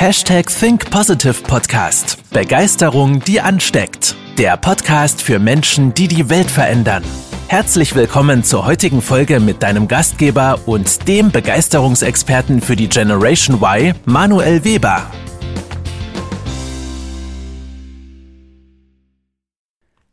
Hashtag Think Positive Podcast. Begeisterung, die ansteckt. Der Podcast für Menschen, die die Welt verändern. Herzlich willkommen zur heutigen Folge mit deinem Gastgeber und dem Begeisterungsexperten für die Generation Y, Manuel Weber.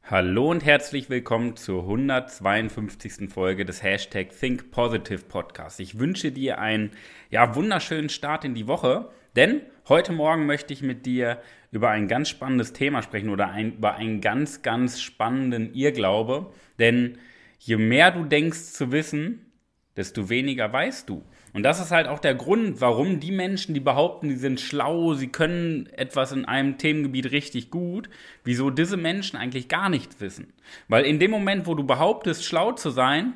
Hallo und herzlich willkommen zur 152. Folge des Hashtag Think Positive Podcast. Ich wünsche dir einen ja, wunderschönen Start in die Woche, denn heute Morgen möchte ich mit dir über ein ganz spannendes Thema sprechen oder ein, über einen ganz, ganz spannenden Irrglaube. Denn je mehr du denkst zu wissen, desto weniger weißt du. Und das ist halt auch der Grund, warum die Menschen, die behaupten, die sind schlau, sie können etwas in einem Themengebiet richtig gut, wieso diese Menschen eigentlich gar nichts wissen. Weil in dem Moment, wo du behauptest, schlau zu sein,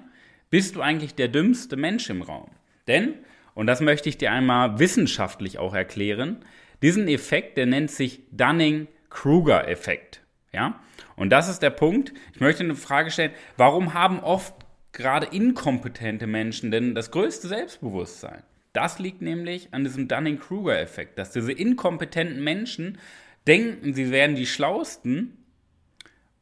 bist du eigentlich der dümmste Mensch im Raum. Denn, und das möchte ich dir einmal wissenschaftlich auch erklären, diesen Effekt, der nennt sich Dunning-Kruger-Effekt. Ja? Und das ist der Punkt. Ich möchte eine Frage stellen, warum haben oft gerade inkompetente Menschen denn das größte Selbstbewusstsein? Das liegt nämlich an diesem Dunning-Kruger-Effekt, dass diese inkompetenten Menschen denken, sie wären die Schlausten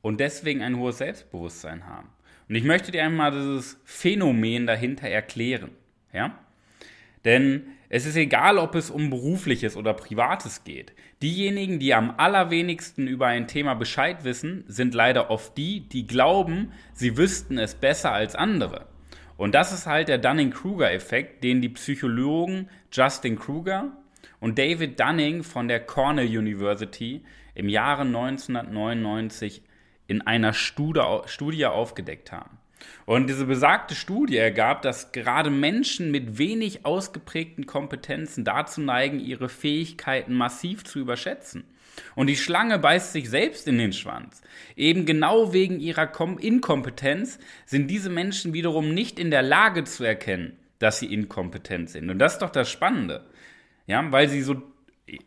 und deswegen ein hohes Selbstbewusstsein haben. Und ich möchte dir einmal dieses Phänomen dahinter erklären. Ja? Denn es ist egal, ob es um berufliches oder privates geht. Diejenigen, die am allerwenigsten über ein Thema Bescheid wissen, sind leider oft die, die glauben, sie wüssten es besser als andere. Und das ist halt der Dunning-Kruger-Effekt, den die Psychologen Justin Kruger und David Dunning von der Cornell University im Jahre 1999 in einer Studie aufgedeckt haben. Und diese besagte Studie ergab, dass gerade Menschen mit wenig ausgeprägten Kompetenzen dazu neigen, ihre Fähigkeiten massiv zu überschätzen. Und die Schlange beißt sich selbst in den Schwanz. Eben genau wegen ihrer Inkompetenz sind diese Menschen wiederum nicht in der Lage zu erkennen, dass sie inkompetent sind. Und das ist doch das Spannende. Ja, weil sie so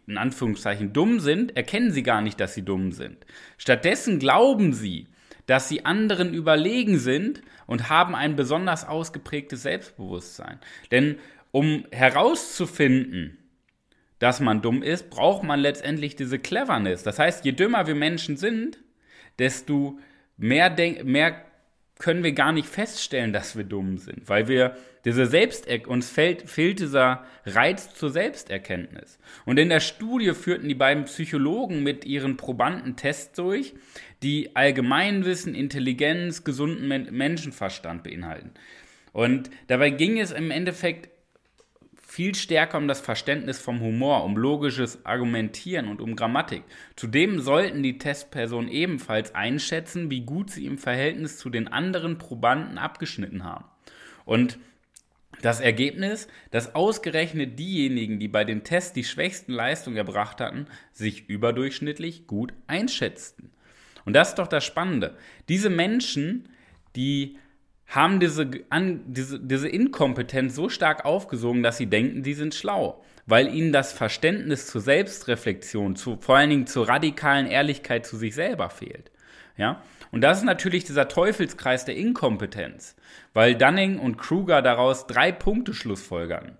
in Anführungszeichen dumm sind, erkennen sie gar nicht, dass sie dumm sind. Stattdessen glauben sie, dass sie anderen überlegen sind und haben ein besonders ausgeprägtes Selbstbewusstsein. Denn um herauszufinden, dass man dumm ist, braucht man letztendlich diese Cleverness. Das heißt, je dümmer wir Menschen sind, desto mehr, mehr können wir gar nicht feststellen, dass wir dumm sind, weil wir diese Selbst uns fehlt, fehlt dieser Reiz zur Selbsterkenntnis. Und in der Studie führten die beiden Psychologen mit ihren Probanden Tests durch, die Allgemeinwissen, Intelligenz, gesunden Menschenverstand beinhalten. Und dabei ging es im Endeffekt viel stärker um das Verständnis vom Humor, um logisches Argumentieren und um Grammatik. Zudem sollten die Testpersonen ebenfalls einschätzen, wie gut sie im Verhältnis zu den anderen Probanden abgeschnitten haben. Und das Ergebnis, dass ausgerechnet diejenigen, die bei den Tests die schwächsten Leistungen erbracht hatten, sich überdurchschnittlich gut einschätzten. Und das ist doch das Spannende. Diese Menschen, die haben diese, an, diese, diese Inkompetenz so stark aufgesogen, dass sie denken, die sind schlau, weil ihnen das Verständnis zur Selbstreflexion, zu, vor allen Dingen zur radikalen Ehrlichkeit zu sich selber fehlt. Ja? Und das ist natürlich dieser Teufelskreis der Inkompetenz, weil Dunning und Kruger daraus drei Punkte schlussfolgern.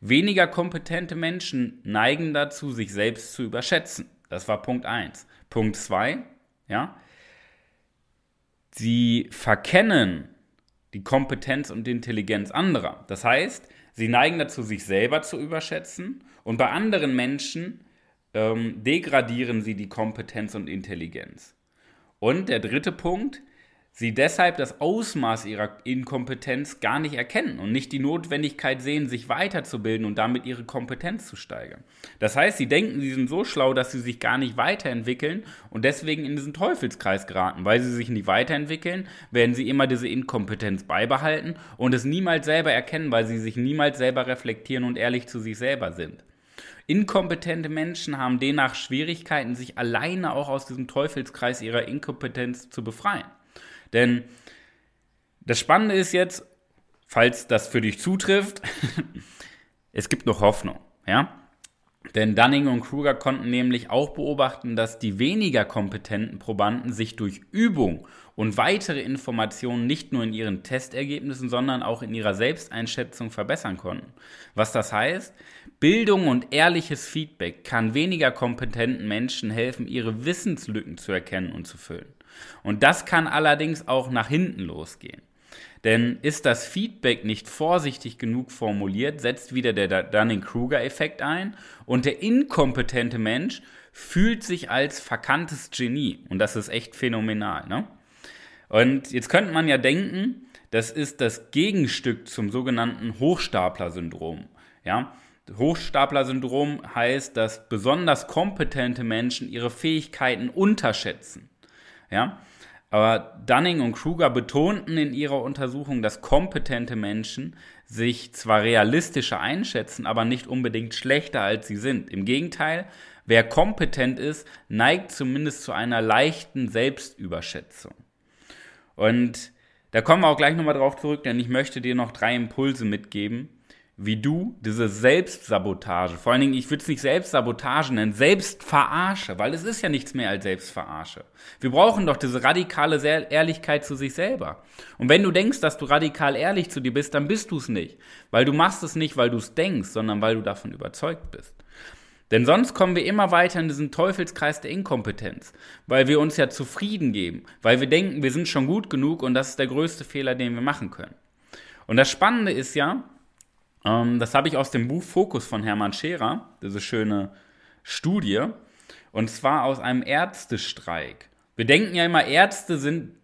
Weniger kompetente Menschen neigen dazu, sich selbst zu überschätzen. Das war Punkt 1. Punkt 2, ja, sie verkennen die Kompetenz und die Intelligenz anderer. Das heißt, sie neigen dazu, sich selber zu überschätzen und bei anderen Menschen ähm, degradieren sie die Kompetenz und Intelligenz. Und der dritte Punkt, sie deshalb das Ausmaß ihrer Inkompetenz gar nicht erkennen und nicht die Notwendigkeit sehen, sich weiterzubilden und damit ihre Kompetenz zu steigern. Das heißt, sie denken, sie sind so schlau, dass sie sich gar nicht weiterentwickeln und deswegen in diesen Teufelskreis geraten. Weil sie sich nicht weiterentwickeln, werden sie immer diese Inkompetenz beibehalten und es niemals selber erkennen, weil sie sich niemals selber reflektieren und ehrlich zu sich selber sind. Inkompetente Menschen haben demnach Schwierigkeiten, sich alleine auch aus diesem Teufelskreis ihrer Inkompetenz zu befreien. Denn das Spannende ist jetzt, falls das für dich zutrifft, es gibt noch Hoffnung, ja? Denn Dunning und Kruger konnten nämlich auch beobachten, dass die weniger kompetenten Probanden sich durch Übung und weitere Informationen nicht nur in ihren Testergebnissen, sondern auch in ihrer Selbsteinschätzung verbessern konnten. Was das heißt? Bildung und ehrliches Feedback kann weniger kompetenten Menschen helfen, ihre Wissenslücken zu erkennen und zu füllen. Und das kann allerdings auch nach hinten losgehen. Denn ist das Feedback nicht vorsichtig genug formuliert, setzt wieder der Dunning-Kruger-Effekt ein und der inkompetente Mensch fühlt sich als verkanntes Genie. Und das ist echt phänomenal. Ne? Und jetzt könnte man ja denken, das ist das Gegenstück zum sogenannten Hochstapler-Syndrom. Ja? Hochstapler-Syndrom heißt, dass besonders kompetente Menschen ihre Fähigkeiten unterschätzen. Ja? Aber Dunning und Kruger betonten in ihrer Untersuchung, dass kompetente Menschen sich zwar realistischer einschätzen, aber nicht unbedingt schlechter als sie sind. Im Gegenteil, wer kompetent ist, neigt zumindest zu einer leichten Selbstüberschätzung. Und da kommen wir auch gleich nochmal drauf zurück, denn ich möchte dir noch drei Impulse mitgeben, wie du diese Selbstsabotage, vor allen Dingen, ich würde es nicht Selbstsabotage nennen, Selbstverarsche, weil es ist ja nichts mehr als Selbstverarsche. Wir brauchen doch diese radikale Ehrlichkeit zu sich selber. Und wenn du denkst, dass du radikal ehrlich zu dir bist, dann bist du es nicht, weil du machst es nicht, weil du es denkst, sondern weil du davon überzeugt bist. Denn sonst kommen wir immer weiter in diesen Teufelskreis der Inkompetenz, weil wir uns ja zufrieden geben, weil wir denken, wir sind schon gut genug und das ist der größte Fehler, den wir machen können. Und das Spannende ist ja, ähm, das habe ich aus dem Buch Fokus von Hermann Scherer, diese schöne Studie, und zwar aus einem Ärztestreik. Wir denken ja immer, Ärzte sind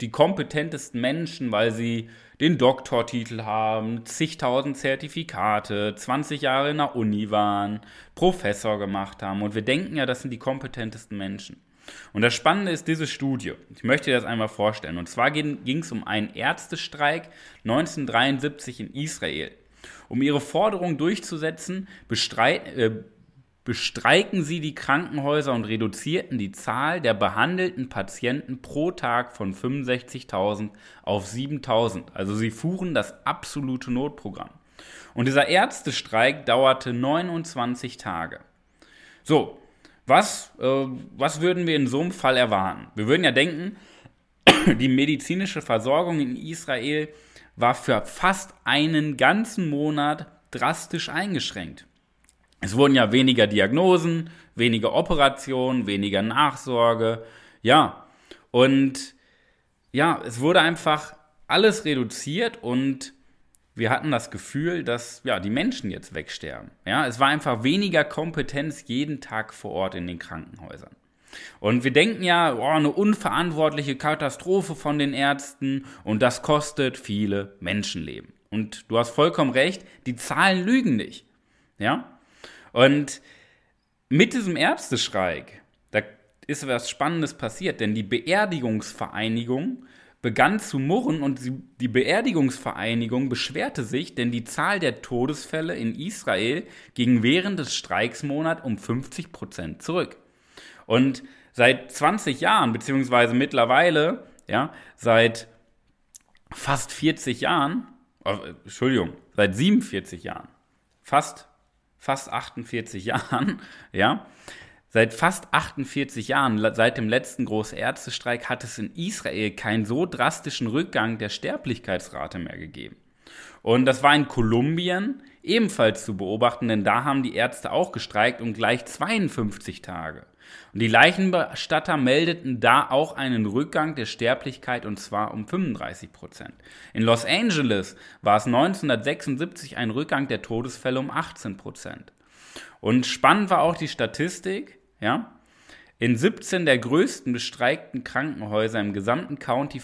die kompetentesten Menschen, weil sie den Doktortitel haben, zigtausend Zertifikate, 20 Jahre in der Uni waren, Professor gemacht haben. Und wir denken ja, das sind die kompetentesten Menschen. Und das Spannende ist diese Studie. Ich möchte dir das einmal vorstellen. Und zwar ging es um einen Ärztestreik 1973 in Israel. Um ihre Forderung durchzusetzen, äh, bestreiken sie die Krankenhäuser und reduzierten die Zahl der behandelten Patienten pro Tag von 65.000 auf 7.000. Also sie fuhren das absolute Notprogramm. Und dieser Ärztestreik dauerte 29 Tage. So, was, äh, was würden wir in so einem Fall erwarten? Wir würden ja denken, die medizinische Versorgung in Israel war für fast einen ganzen Monat drastisch eingeschränkt. Es wurden ja weniger Diagnosen, weniger Operationen, weniger Nachsorge, ja. Und ja, es wurde einfach alles reduziert und wir hatten das Gefühl, dass ja, die Menschen jetzt wegsterben. Ja, es war einfach weniger Kompetenz jeden Tag vor Ort in den Krankenhäusern. Und wir denken ja, oh, eine unverantwortliche Katastrophe von den Ärzten und das kostet viele Menschenleben. Und du hast vollkommen recht, die Zahlen lügen nicht. Ja? Und mit diesem Ärztestreik, da ist was Spannendes passiert, denn die Beerdigungsvereinigung begann zu murren und die Beerdigungsvereinigung beschwerte sich, denn die Zahl der Todesfälle in Israel ging während des Streiksmonats um 50 Prozent zurück. Und seit 20 Jahren, beziehungsweise mittlerweile, ja, seit fast 40 Jahren, äh, Entschuldigung, seit 47 Jahren, fast, fast 48 Jahren, ja, Seit fast 48 Jahren, seit dem letzten Großärztestreik, hat es in Israel keinen so drastischen Rückgang der Sterblichkeitsrate mehr gegeben. Und das war in Kolumbien ebenfalls zu beobachten, denn da haben die Ärzte auch gestreikt und gleich 52 Tage. Und die Leichenbestatter meldeten da auch einen Rückgang der Sterblichkeit und zwar um 35 Prozent. In Los Angeles war es 1976 ein Rückgang der Todesfälle um 18 Prozent. Und spannend war auch die Statistik, ja. In 17 der größten bestreikten Krankenhäuser im gesamten County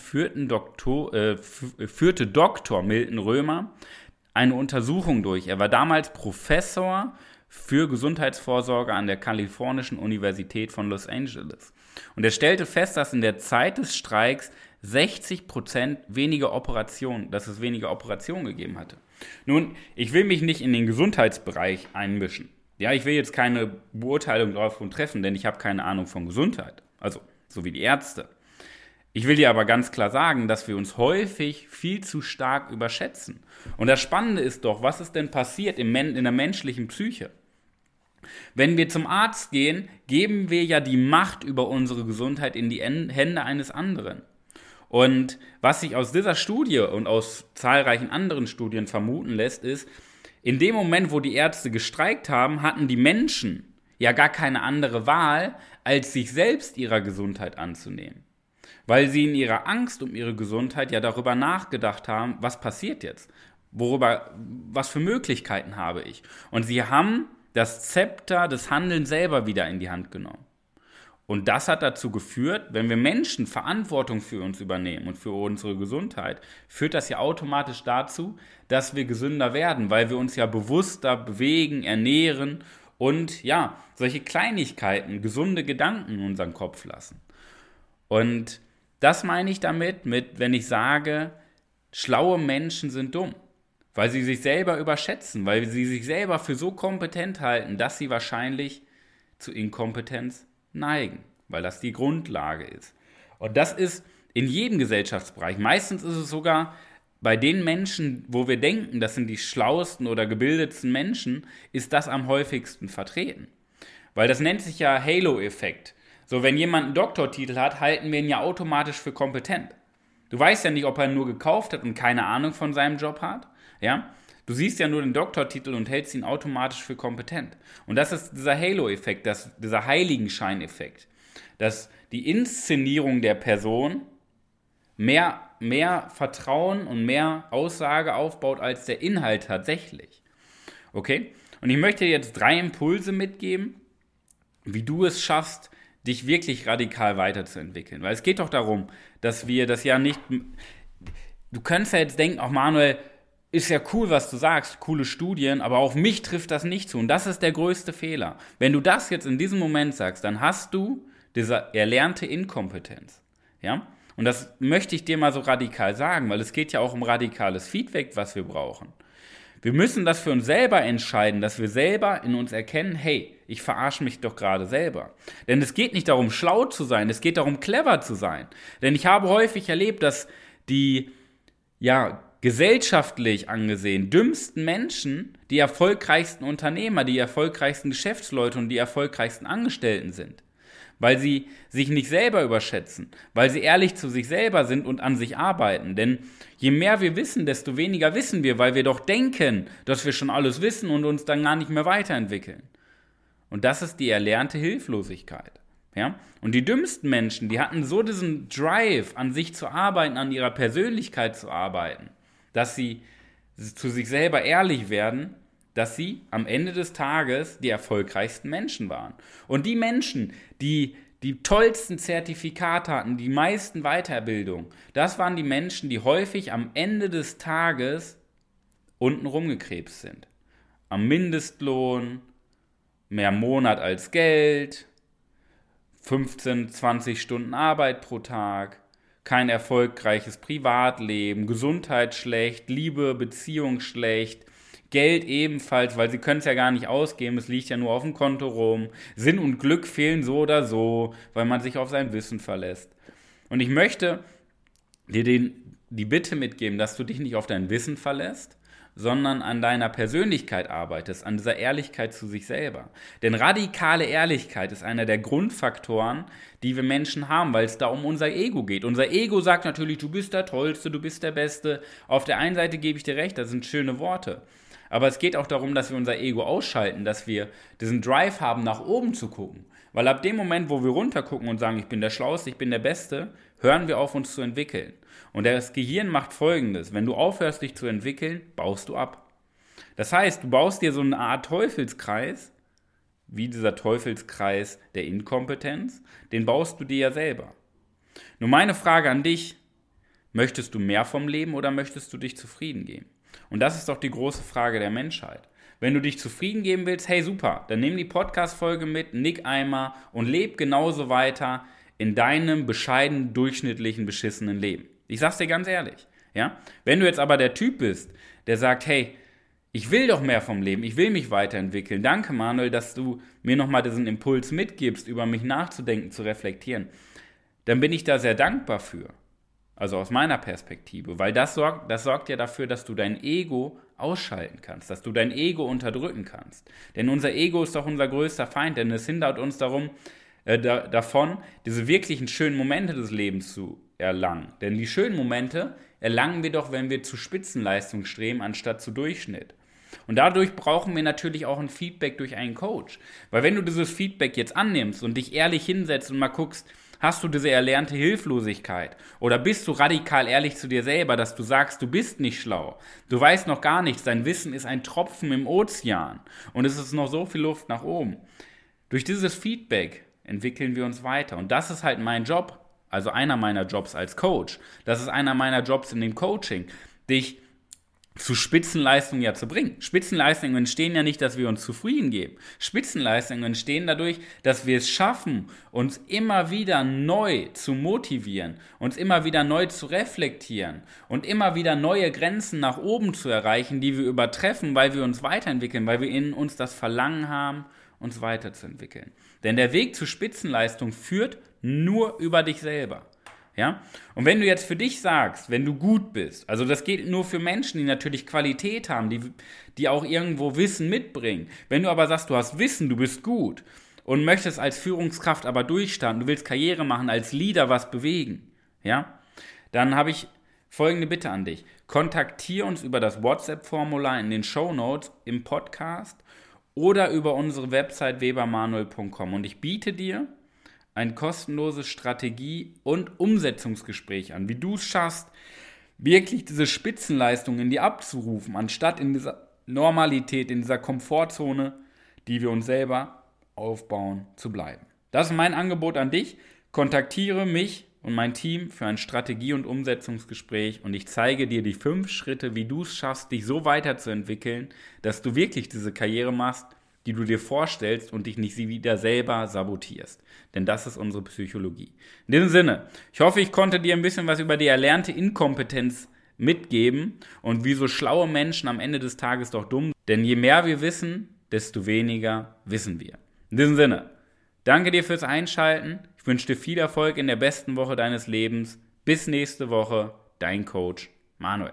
Doktor, äh, führte Dr. Milton Römer eine Untersuchung durch. Er war damals Professor für Gesundheitsvorsorge an der Kalifornischen Universität von Los Angeles. Und er stellte fest, dass in der Zeit des Streiks 60 Prozent weniger Operationen, dass es weniger Operationen gegeben hatte. Nun, ich will mich nicht in den Gesundheitsbereich einmischen. Ja, ich will jetzt keine Beurteilung davon treffen, denn ich habe keine Ahnung von Gesundheit. Also, so wie die Ärzte. Ich will dir aber ganz klar sagen, dass wir uns häufig viel zu stark überschätzen. Und das Spannende ist doch, was ist denn passiert in der menschlichen Psyche? Wenn wir zum Arzt gehen, geben wir ja die Macht über unsere Gesundheit in die Hände eines anderen. Und was sich aus dieser Studie und aus zahlreichen anderen Studien vermuten lässt, ist, in dem Moment, wo die Ärzte gestreikt haben, hatten die Menschen ja gar keine andere Wahl, als sich selbst ihrer Gesundheit anzunehmen. Weil sie in ihrer Angst um ihre Gesundheit ja darüber nachgedacht haben, was passiert jetzt? Worüber, was für Möglichkeiten habe ich? Und sie haben das Zepter des Handelns selber wieder in die Hand genommen. Und das hat dazu geführt, wenn wir Menschen Verantwortung für uns übernehmen und für unsere Gesundheit, führt das ja automatisch dazu, dass wir gesünder werden, weil wir uns ja bewusster bewegen, ernähren und ja, solche Kleinigkeiten, gesunde Gedanken in unseren Kopf lassen. Und das meine ich damit, mit, wenn ich sage, schlaue Menschen sind dumm, weil sie sich selber überschätzen, weil sie sich selber für so kompetent halten, dass sie wahrscheinlich zu Inkompetenz neigen, weil das die Grundlage ist. Und das ist in jedem Gesellschaftsbereich. Meistens ist es sogar bei den Menschen, wo wir denken, das sind die schlauesten oder gebildetsten Menschen, ist das am häufigsten vertreten. Weil das nennt sich ja Halo-Effekt. So, wenn jemand einen Doktortitel hat, halten wir ihn ja automatisch für kompetent. Du weißt ja nicht, ob er nur gekauft hat und keine Ahnung von seinem Job hat. Ja? Du siehst ja nur den Doktortitel und hältst ihn automatisch für kompetent. Und das ist dieser Halo-Effekt, dieser Heiligenschein-Effekt, dass die Inszenierung der Person mehr, mehr Vertrauen und mehr Aussage aufbaut als der Inhalt tatsächlich. Okay? Und ich möchte dir jetzt drei Impulse mitgeben, wie du es schaffst, dich wirklich radikal weiterzuentwickeln. Weil es geht doch darum, dass wir das ja nicht. Du könntest ja jetzt denken, auch Manuel, ist ja cool, was du sagst, coole Studien, aber auf mich trifft das nicht zu. Und das ist der größte Fehler. Wenn du das jetzt in diesem Moment sagst, dann hast du diese erlernte Inkompetenz. Ja? Und das möchte ich dir mal so radikal sagen, weil es geht ja auch um radikales Feedback, was wir brauchen. Wir müssen das für uns selber entscheiden, dass wir selber in uns erkennen, hey, ich verarsche mich doch gerade selber. Denn es geht nicht darum, schlau zu sein, es geht darum, clever zu sein. Denn ich habe häufig erlebt, dass die, ja, gesellschaftlich angesehen dümmsten Menschen die erfolgreichsten Unternehmer, die erfolgreichsten Geschäftsleute und die erfolgreichsten Angestellten sind. Weil sie sich nicht selber überschätzen, weil sie ehrlich zu sich selber sind und an sich arbeiten. Denn je mehr wir wissen, desto weniger wissen wir, weil wir doch denken, dass wir schon alles wissen und uns dann gar nicht mehr weiterentwickeln. Und das ist die erlernte Hilflosigkeit. Ja? Und die dümmsten Menschen, die hatten so diesen Drive, an sich zu arbeiten, an ihrer Persönlichkeit zu arbeiten, dass sie zu sich selber ehrlich werden, dass sie am Ende des Tages die erfolgreichsten Menschen waren. Und die Menschen, die die tollsten Zertifikate hatten, die meisten Weiterbildung, das waren die Menschen, die häufig am Ende des Tages unten rumgekrebst sind. Am Mindestlohn, mehr Monat als Geld, 15, 20 Stunden Arbeit pro Tag, kein erfolgreiches Privatleben, Gesundheit schlecht, Liebe, Beziehung schlecht, Geld ebenfalls, weil sie können es ja gar nicht ausgeben, es liegt ja nur auf dem Konto rum. Sinn und Glück fehlen so oder so, weil man sich auf sein Wissen verlässt. Und ich möchte dir den, die Bitte mitgeben, dass du dich nicht auf dein Wissen verlässt, sondern an deiner Persönlichkeit arbeitest, an dieser Ehrlichkeit zu sich selber. Denn radikale Ehrlichkeit ist einer der Grundfaktoren, die wir Menschen haben, weil es da um unser Ego geht. Unser Ego sagt natürlich, du bist der Tollste, du bist der Beste. Auf der einen Seite gebe ich dir recht, das sind schöne Worte. Aber es geht auch darum, dass wir unser Ego ausschalten, dass wir diesen Drive haben, nach oben zu gucken. Weil ab dem Moment, wo wir runtergucken und sagen, ich bin der Schlauste, ich bin der Beste, hören wir auf, uns zu entwickeln. Und das Gehirn macht folgendes: Wenn du aufhörst, dich zu entwickeln, baust du ab. Das heißt, du baust dir so eine Art Teufelskreis, wie dieser Teufelskreis der Inkompetenz, den baust du dir ja selber. Nur meine Frage an dich: Möchtest du mehr vom Leben oder möchtest du dich zufrieden geben? Und das ist doch die große Frage der Menschheit. Wenn du dich zufrieden geben willst, hey super, dann nimm die Podcast-Folge mit, nick einmal und leb genauso weiter in deinem bescheidenen, durchschnittlichen, beschissenen Leben. Ich sag's dir ganz ehrlich. Ja? Wenn du jetzt aber der Typ bist, der sagt, hey, ich will doch mehr vom Leben, ich will mich weiterentwickeln. Danke, Manuel, dass du mir nochmal diesen Impuls mitgibst, über mich nachzudenken, zu reflektieren. Dann bin ich da sehr dankbar für. Also aus meiner Perspektive, weil das sorgt, das sorgt ja dafür, dass du dein Ego ausschalten kannst, dass du dein Ego unterdrücken kannst. Denn unser Ego ist doch unser größter Feind, denn es hindert uns darum, äh, da, davon, diese wirklichen schönen Momente des Lebens zu erlangen. Denn die schönen Momente erlangen wir doch, wenn wir zu Spitzenleistung streben, anstatt zu Durchschnitt. Und dadurch brauchen wir natürlich auch ein Feedback durch einen Coach. Weil wenn du dieses Feedback jetzt annimmst und dich ehrlich hinsetzt und mal guckst, hast du diese erlernte Hilflosigkeit? Oder bist du radikal ehrlich zu dir selber, dass du sagst, du bist nicht schlau? Du weißt noch gar nichts, dein Wissen ist ein Tropfen im Ozean und es ist noch so viel Luft nach oben. Durch dieses Feedback entwickeln wir uns weiter und das ist halt mein Job, also einer meiner Jobs als Coach. Das ist einer meiner Jobs in dem Coaching, dich zu Spitzenleistungen ja zu bringen. Spitzenleistungen entstehen ja nicht, dass wir uns zufrieden geben. Spitzenleistungen entstehen dadurch, dass wir es schaffen, uns immer wieder neu zu motivieren, uns immer wieder neu zu reflektieren und immer wieder neue Grenzen nach oben zu erreichen, die wir übertreffen, weil wir uns weiterentwickeln, weil wir in uns das Verlangen haben, uns weiterzuentwickeln. Denn der Weg zu Spitzenleistung führt nur über dich selber. Ja? Und wenn du jetzt für dich sagst, wenn du gut bist, also das geht nur für Menschen, die natürlich Qualität haben, die, die auch irgendwo Wissen mitbringen. Wenn du aber sagst, du hast Wissen, du bist gut und möchtest als Führungskraft aber durchstanden, du willst Karriere machen, als Leader was bewegen, ja, dann habe ich folgende Bitte an dich. Kontaktiere uns über das WhatsApp-Formular in den Show Notes im Podcast oder über unsere Website webermanuel.com und ich biete dir ein kostenloses Strategie- und Umsetzungsgespräch an, wie du es schaffst, wirklich diese Spitzenleistung in dir abzurufen, anstatt in dieser Normalität, in dieser Komfortzone, die wir uns selber aufbauen, zu bleiben. Das ist mein Angebot an dich. Kontaktiere mich und mein Team für ein Strategie- und Umsetzungsgespräch und ich zeige dir die fünf Schritte, wie du es schaffst, dich so weiterzuentwickeln, dass du wirklich diese Karriere machst, die du dir vorstellst und dich nicht sie wieder selber sabotierst. Denn das ist unsere Psychologie. In diesem Sinne, ich hoffe, ich konnte dir ein bisschen was über die erlernte Inkompetenz mitgeben und wie so schlaue Menschen am Ende des Tages doch dumm. Denn je mehr wir wissen, desto weniger wissen wir. In diesem Sinne, danke dir fürs Einschalten. Ich wünsche dir viel Erfolg in der besten Woche deines Lebens. Bis nächste Woche, dein Coach Manuel.